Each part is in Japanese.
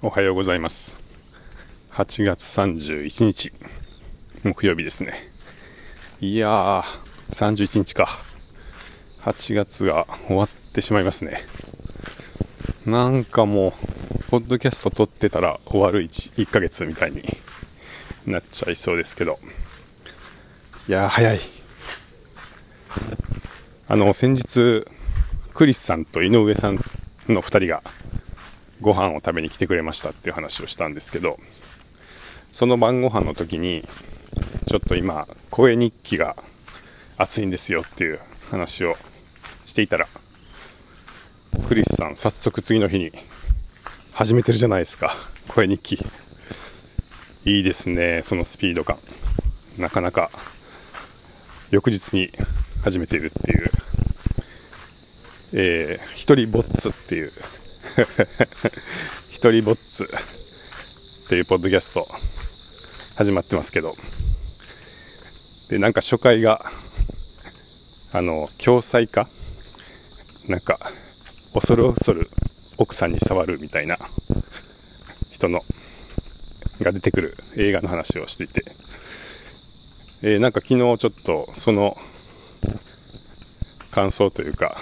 おはようございます。8月31日、木曜日ですね。いやー、31日か。8月が終わってしまいますね。なんかもう、ポッドキャスト撮ってたら終わる 1, 1ヶ月みたいになっちゃいそうですけど。いやー、早い。あの、先日、クリスさんと井上さんの2人がご飯を食べに来てくれましたっていう話をしたんですけど、その晩ご飯の時に、ちょっと今、声日記が熱いんですよっていう話をしていたら、クリスさん、早速次の日に始めてるじゃないですか、声日記。いいですね、そのスピード感。なかなか、翌日に始めているっていう、えー、一人ぼっつっていう 一人ぼっつっていうポッドキャスト始まってますけど、で、なんか初回が、あの、共済化なんか、恐る恐る奥さんに触るみたいな人の、が出てくる映画の話をしていて、えー、なんか昨日ちょっとその感想というか、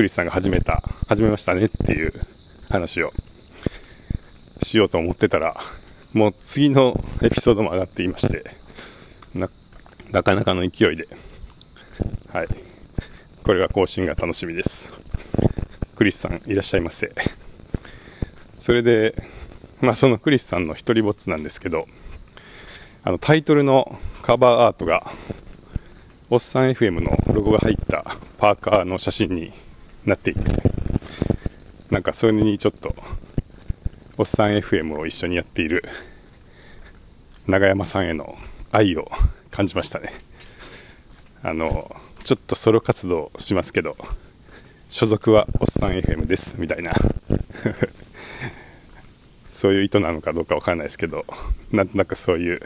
クリスさんが始めた、始めましたねっていう話をしようと思ってたら、もう次のエピソードも上がっていまして、な、なかなかの勢いで、はい。これは更新が楽しみです。クリスさんいらっしゃいませ。それで、まあそのクリスさんの一人ぼっちなんですけど、あのタイトルのカバーアートが、おっさん FM のロゴが入ったパーカーの写真になっていて、なんかそれにちょっと、おっさん FM を一緒にやっている長山さんへの愛を感じましたね。あの、ちょっとソロ活動しますけど、所属はおっさん FM です、みたいな。そういう意図なのかどうかわからないですけど、なんとなくそういう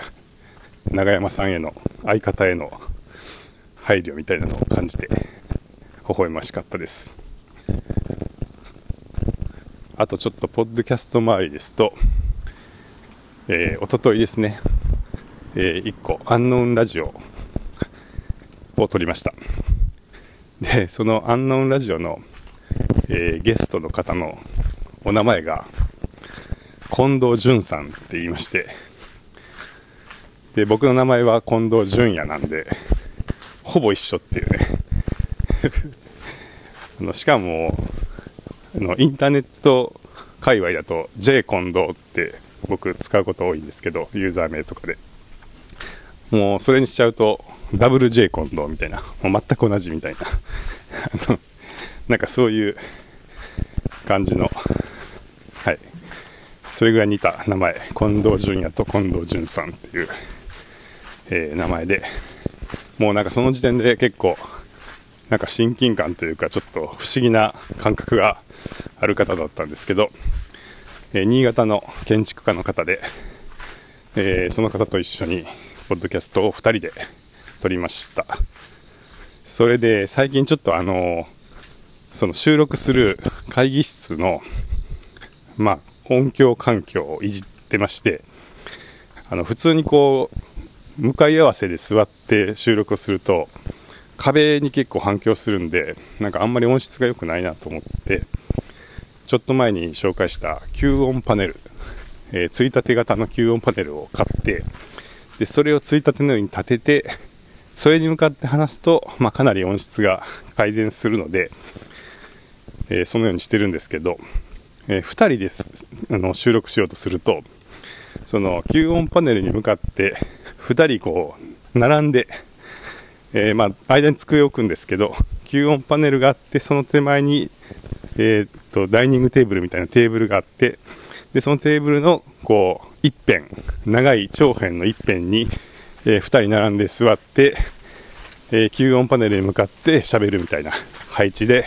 長山さんへの相方への配慮みたいなのを感じて、微笑ましかったです。あとちょっと、ポッドキャスト周りですと、えー、おとといですね、えー、1個、アンノーンラジオを撮りました。で、そのアンノーンラジオの、えー、ゲストの方のお名前が、近藤淳さんって言いまして、で、僕の名前は近藤淳也なんで、ほぼ一緒っていうね。あのしかも、のインターネット界隈だと J 近藤って僕使うこと多いんですけど、ユーザー名とかで。もうそれにしちゃうと、ダブル J 近藤みたいな、もう全く同じみたいな。あの、なんかそういう感じの、はい。それぐらい似た名前、近藤淳也と近藤淳さんっていう、えー、名前で、もうなんかその時点で結構、なんか親近感というか、ちょっと不思議な感覚がある方だったんですけど、えー、新潟の建築家の方で、えー、その方と一緒に、ポッドキャストを2人で撮りました。それで、最近ちょっとあの、その収録する会議室の、まあ、音響環境をいじってまして、あの、普通にこう、向かい合わせで座って収録をすると、壁に結構反響するんで、なんかあんまり音質が良くないなと思って、ちょっと前に紹介した吸音パネル、えー、ついたて型の吸音パネルを買って、で、それをついたてのように立てて、それに向かって話すと、まあ、かなり音質が改善するので、えー、そのようにしてるんですけど、えー、二人であの収録しようとすると、その吸音パネルに向かって、二人こう、並んで、えー、まあ、間に机を置くんですけど、吸音パネルがあって、その手前に、えー、っと、ダイニングテーブルみたいなテーブルがあって、で、そのテーブルの、こう、一辺、長い長辺の一辺に、えー、二人並んで座って、えー、吸音パネルに向かって喋るみたいな配置で、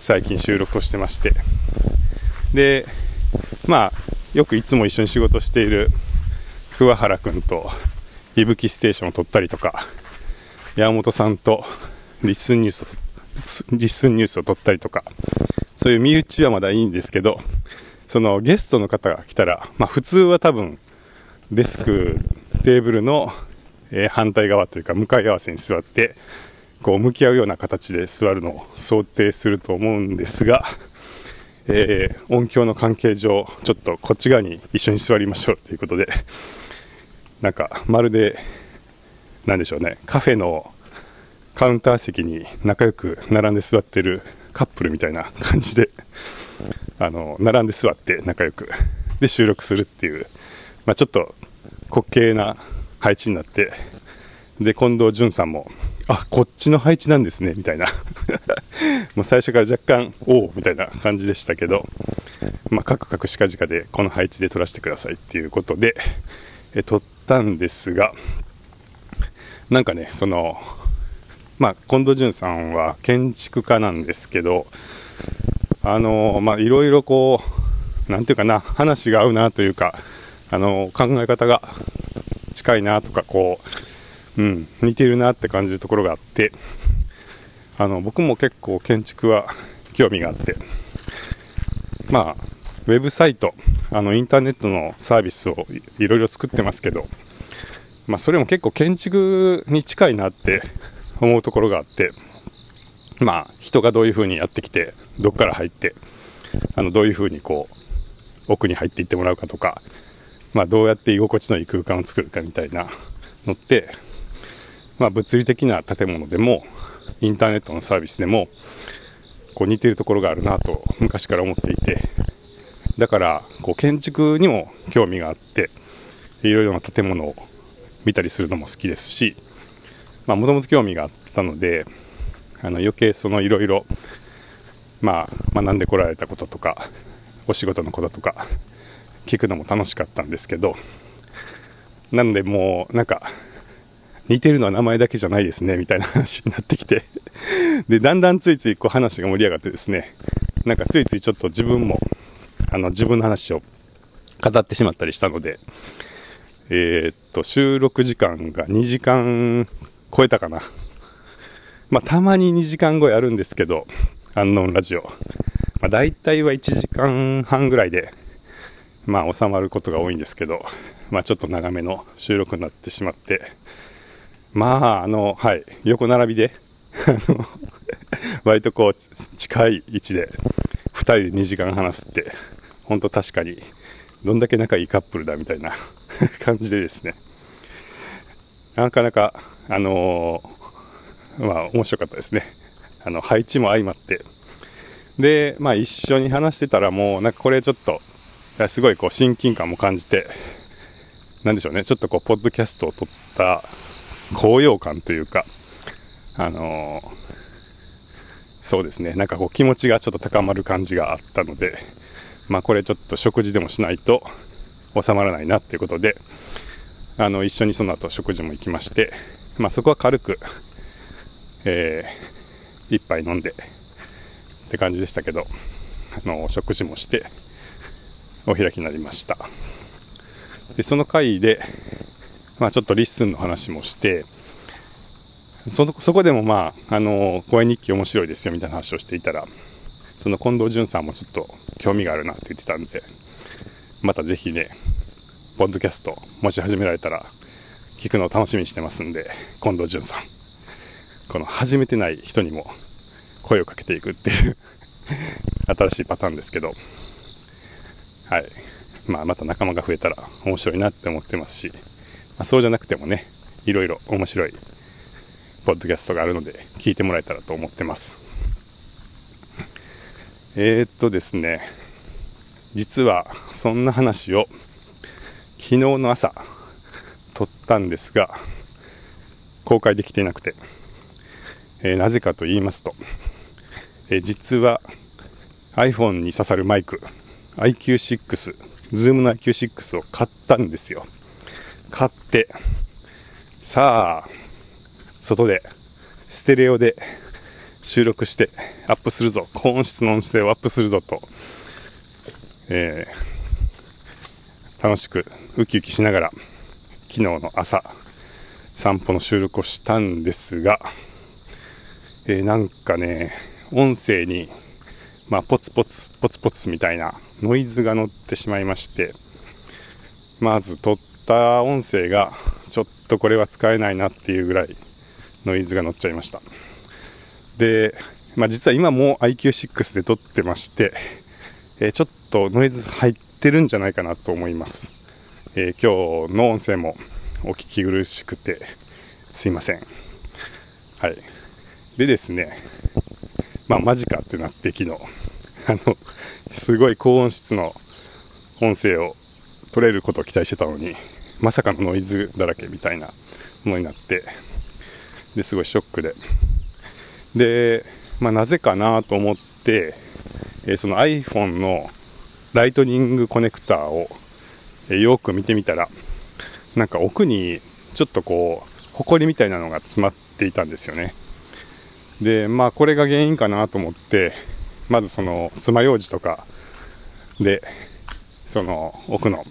最近収録をしてまして。で、まあ、よくいつも一緒に仕事している桑原くんと、いぶきステーションを撮ったりとか、山本さんとリスンニュース、リスンニュースを撮ったりとか、そういう身内はまだいいんですけど、そのゲストの方が来たら、まあ普通は多分、デスク、テーブルの、え、反対側というか向かい合わせに座って、こう向き合うような形で座るのを想定すると思うんですが、えー、音響の関係上、ちょっとこっち側に一緒に座りましょうということで、なんかまるで、なんでしょうね、カフェのカウンター席に仲良く並んで座ってるカップルみたいな感じで、あの、並んで座って仲良く、で収録するっていう、まあ、ちょっと滑稽な配置になって、で、近藤淳さんも、あ、こっちの配置なんですね、みたいな。もう最初から若干、おおみたいな感じでしたけど、まあ、カクカクしかじかでこの配置で撮らせてくださいっていうことで、え撮ったんですが、なんかね、その、まあ、近藤淳さんは建築家なんですけど、あの、まあ、いろいろこう、なんていうかな、話が合うなというか、あの、考え方が近いなとか、こう、うん、似てるなって感じるところがあって、あの、僕も結構建築は興味があって、まあ、ウェブサイト、あの、インターネットのサービスをいろいろ作ってますけど、まあ、それも結構建築に近いなって思うところがあって、まあ、人がどういうふうにやってきて、どっから入って、あの、どういうふうにこう、奥に入っていってもらうかとか、まあ、どうやって居心地のいい空間を作るかみたいなのって、まあ、物理的な建物でも、インターネットのサービスでも、こう似てるところがあるなと昔から思っていて、だから、こう建築にも興味があって、いろいろな建物を見たりするのも好きですし、まあ、もともと興味があったので、あの余計そのいろいろ、まあ、学んでこられたこととか、お仕事のこととか、聞くのも楽しかったんですけど、なのでもう、なんか、似てるのは名前だけじゃないですね、みたいな話になってきてで、だんだんついついこう話が盛り上がってですね、なんかついついちょっと自分も、あの、自分の話を語ってしまったりしたので、えー、っと、収録時間が2時間超えたかな。まあ、たまに2時間後やるんですけど、アンノンラジオ。まあ、大体は1時間半ぐらいで、まあ、収まることが多いんですけど、まあ、ちょっと長めの収録になってしまって、まあ、あの、はい、横並びで、あの、割とこう、近い位置で、2人で2時間話すって、本当確かに、どんだけ仲いいカップルだみたいな 感じでですね、なかなか、あのー、まあ、面白かったですね。あの、配置も相まって。で、まあ、一緒に話してたらもう、なんかこれちょっと、すごいこう、親近感も感じて、なんでしょうね、ちょっとこう、ポッドキャストを撮った高揚感というか、あのー、そうですね、なんかこう、気持ちがちょっと高まる感じがあったので、まあ、これちょっと食事でもしないと収まらないなっていうことで、あの、一緒にその後食事も行きまして、まあそこは軽く、えー、一杯飲んでって感じでしたけど、あの、食事もして、お開きになりました。で、その会で、まあちょっと LISTEN の話もして、その、そこでもまあ、あの、声日記面白いですよみたいな話をしていたら、その近藤淳さんもちょっと興味があるなって言ってたんで、またぜひね、ポッドキャスト、もし始められたら、聞くのを楽しみにしてますんで、近藤淳さん。この始めてない人にも声をかけていくっていう 新しいパターンですけど、はい。まあ、また仲間が増えたら面白いなって思ってますし、まあ、そうじゃなくてもね、いろいろ面白いポッドキャストがあるので、聞いてもらえたらと思ってます。えー、っとですね、実はそんな話を昨日の朝撮ったんですが、公開できていなくて、えー、なぜかと言いますと、えー、実は iPhone に刺さるマイク IQ6、Zoom の IQ6 を買ったんですよ。買って、さあ、外で、ステレオで収録してアップするぞ、高音質の音声をアップするぞと、えー楽しくウキウキしながら昨日の朝散歩の収録をしたんですが、えー、なんかね音声にまあ、ポツポツ、ポツポツみたいなノイズが乗ってしまいまして、まず撮った音声が、ちょっとこれは使えないなっていうぐらいノイズが乗っちゃいました。で、まあ、実は今も IQ6 で撮ってまして、えー、ちょっとノイズ入ってるんじゃないかなと思います。えー、今日の音声もお聞き苦しくてすいません。はい。でですね、まあマジかってなって昨日、あの、すごい高音質の音声を取れることを期待してたのに、まさかのノイズだらけみたいなものになって、ですごいショックで。で、まあなぜかなと思って、えその iPhone のライトニングコネクターを、えよく見てみたら、なんか奥にちょっとこう、ホコリみたいなのが詰まっていたんですよね。で、まあこれが原因かなと思って、まずその爪楊枝とかで、その奥の、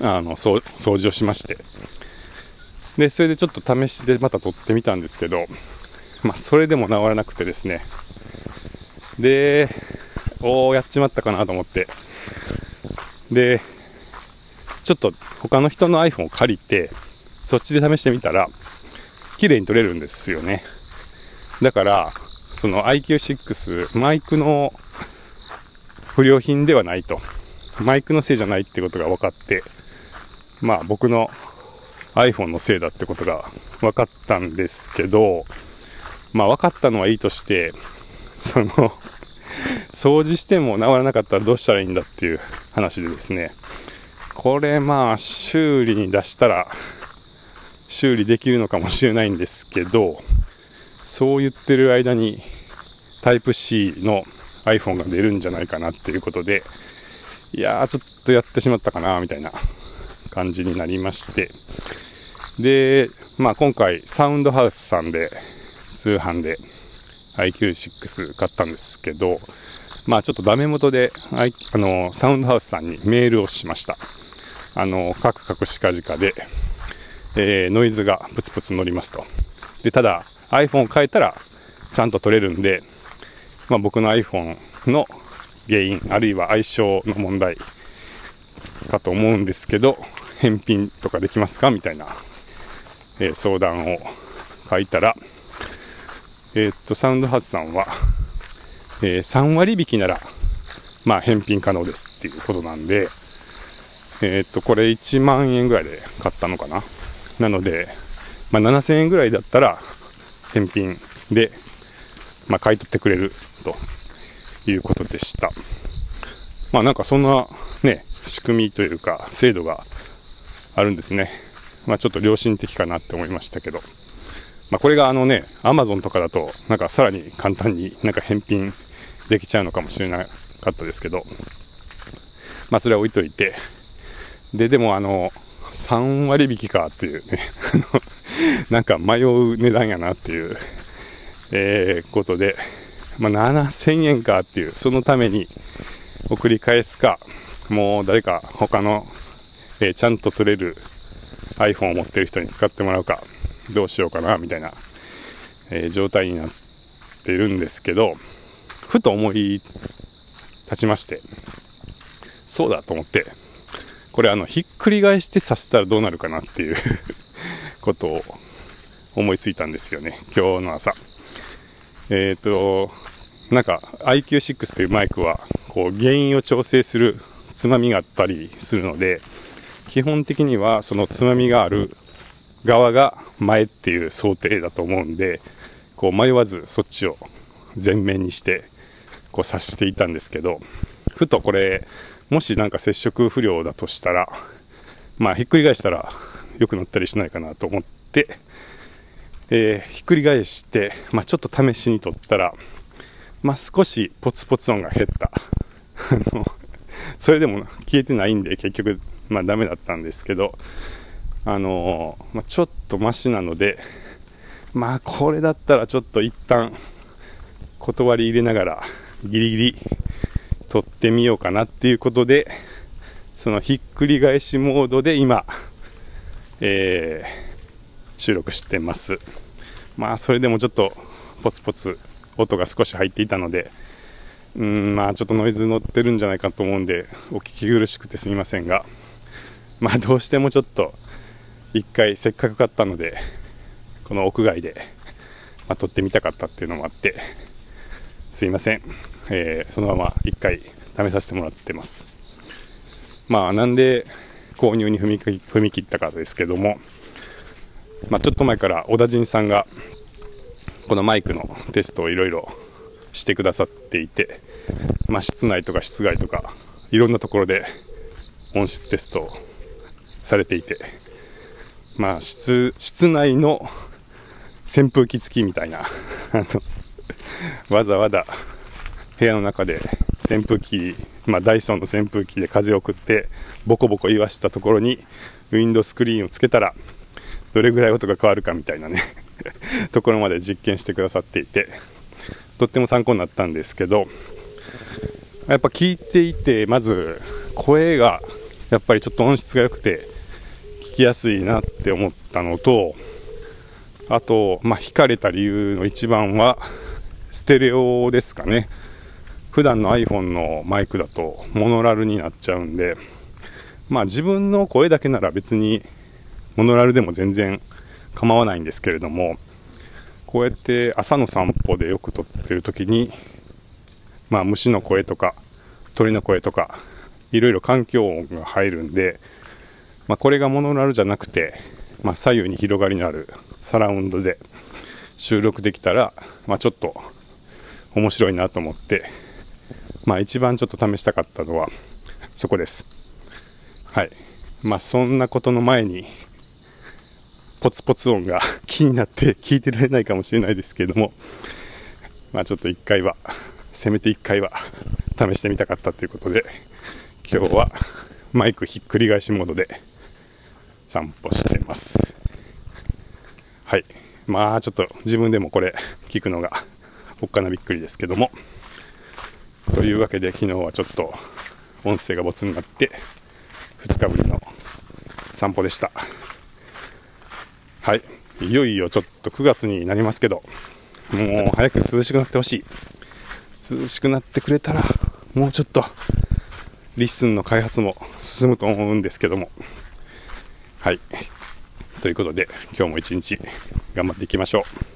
あの、掃除をしまして、で、それでちょっと試しでまた撮ってみたんですけど、まあそれでも治らなくてですね、で、おー、やっちまったかなと思って、で、ちょっと他の人の iPhone を借りて、そっちで試してみたら、綺麗に撮れるんですよね。だから、その IQ6、マイクの不良品ではないと。マイクのせいじゃないってことが分かって、まあ僕の iPhone のせいだってことが分かったんですけど、まあ分かったのはいいとして、その、掃除しても治らなかったらどうしたらいいんだっていう話でですね、これまあ修理に出したら修理できるのかもしれないんですけど、そう言ってる間にタイプ C の iPhone が出るんじゃないかなっていうことで、いやーちょっとやってしまったかなみたいな感じになりまして、で、まあ今回サウンドハウスさんで通販で IQ6 買ったんですけど、まあちょっとダメ元で、あの、サウンドハウスさんにメールをしました。あの、カクカクしかじかで、えー、ノイズがプツプツ乗りますと。で、ただ、iPhone を変えたらちゃんと撮れるんで、まあ、僕の iPhone の原因、あるいは相性の問題かと思うんですけど、返品とかできますか？みたいな、えー、相談を書いたら、えー、っと、サウンドハズさんは、えー、3割引きなら、まあ、返品可能ですっていうことなんで、えー、っと、これ1万円ぐらいで買ったのかななので、まあ、7000円ぐらいだったら、返品で、まあ、買い取ってくれるということでした。まあなんかそんなね、仕組みというか制度があるんですね。まあちょっと良心的かなって思いましたけど。まあこれがあのね、アマゾンとかだとなんかさらに簡単になんか返品できちゃうのかもしれなかったですけど、まあそれは置いといて、で、でもあの、3割引きかっていうね、なんか迷う値段やなっていう、えー、ことで、まあ、7000円かっていう、そのために送り返すか、もう誰か他の、えー、ちゃんと撮れる iPhone を持ってる人に使ってもらうか、どうしようかな、みたいな、えー、状態になってるんですけど、ふと思い立ちまして、そうだと思って、これあの、ひっくり返して刺したらどうなるかなっていう ことを思いついたんですよね、今日の朝。えっ、と、なんか IQ6 というマイクは、こう、原因を調整するつまみがあったりするので、基本的にはそのつまみがある側が前っていう想定だと思うんで、こう迷わずそっちを前面にして、こう刺していたんですけど、ふとこれ、もしなんか接触不良だとしたら、まあ、ひっくり返したら良くなったりしないかなと思って、えー、ひっくり返して、まあ、ちょっと試しに撮ったら、まあ、少しポツポツ音が減った。あの、それでも消えてないんで結局、まあ、ダメだったんですけど、あのー、まあ、ちょっとマシなので、まあ、これだったらちょっと一旦、断り入れながら、ギリギリ撮ってみようかなっていうことで、そのひっくり返しモードで今、えー、収録してます。まあ、それでもちょっと、ポツポツ音が少し入っていたので、うん、まあちょっとノイズ乗ってるんじゃないかと思うんで、お聞き苦しくてすみませんが、まあどうしてもちょっと、一回せっかく買ったので、この屋外で、まあ、撮ってみたかったっていうのもあって、すいません。えー、そのまま一回試させてもらってます。まあなんで購入に踏み踏み切ったかですけども、まあ、ちょっと前から小田陣さんがこのマイクのテストをいろいろしてくださっていて、まあ、室内とか室外とかいろんなところで音質テストをされていて、まあ、室室内の扇風機付きみたいなわざわざ部屋の中で扇風機、まあ、ダイソンの扇風機で風を送ってボコボコ言わしたところにウィンドスクリーンをつけたらどれぐらい音が変わるかみたいなね ところまで実験してくださっていてとっても参考になったんですけどやっぱ聞いていてまず声がやっぱりちょっと音質が良くて聞きやすいなって思ったのとあと、まあ、惹かれた理由の一番はステレオですかね。普段の iPhone のマイクだとモノラルになっちゃうんでまあ自分の声だけなら別にモノラルでも全然構わないんですけれども、こうやって朝の散歩でよく撮ってる時に、まあ虫の声とか鳥の声とか、いろいろ環境音が入るんで、まあこれがモノラルじゃなくて、まあ左右に広がりのあるサラウンドで収録できたら、まあちょっと面白いなと思って、まあ一番ちょっと試したかったのはそこです。はい。まあそんなことの前に、ポツポツ音が 気になって聞いてられないかもしれないですけれども、まあちょっと一回は、せめて一回は試してみたかったということで、今日はマイクひっくり返しモードで散歩してます。はい。まあちょっと自分でもこれ聞くのがおっかなびっくりですけども。というわけで昨日はちょっと音声がボツになって2日ぶりの散歩でした。はい。いよいよちょっと9月になりますけど、もう早く涼しくなってほしい。涼しくなってくれたら、もうちょっと、LISTEN の開発も進むと思うんですけども。はい。ということで、今日も一日頑張っていきましょう。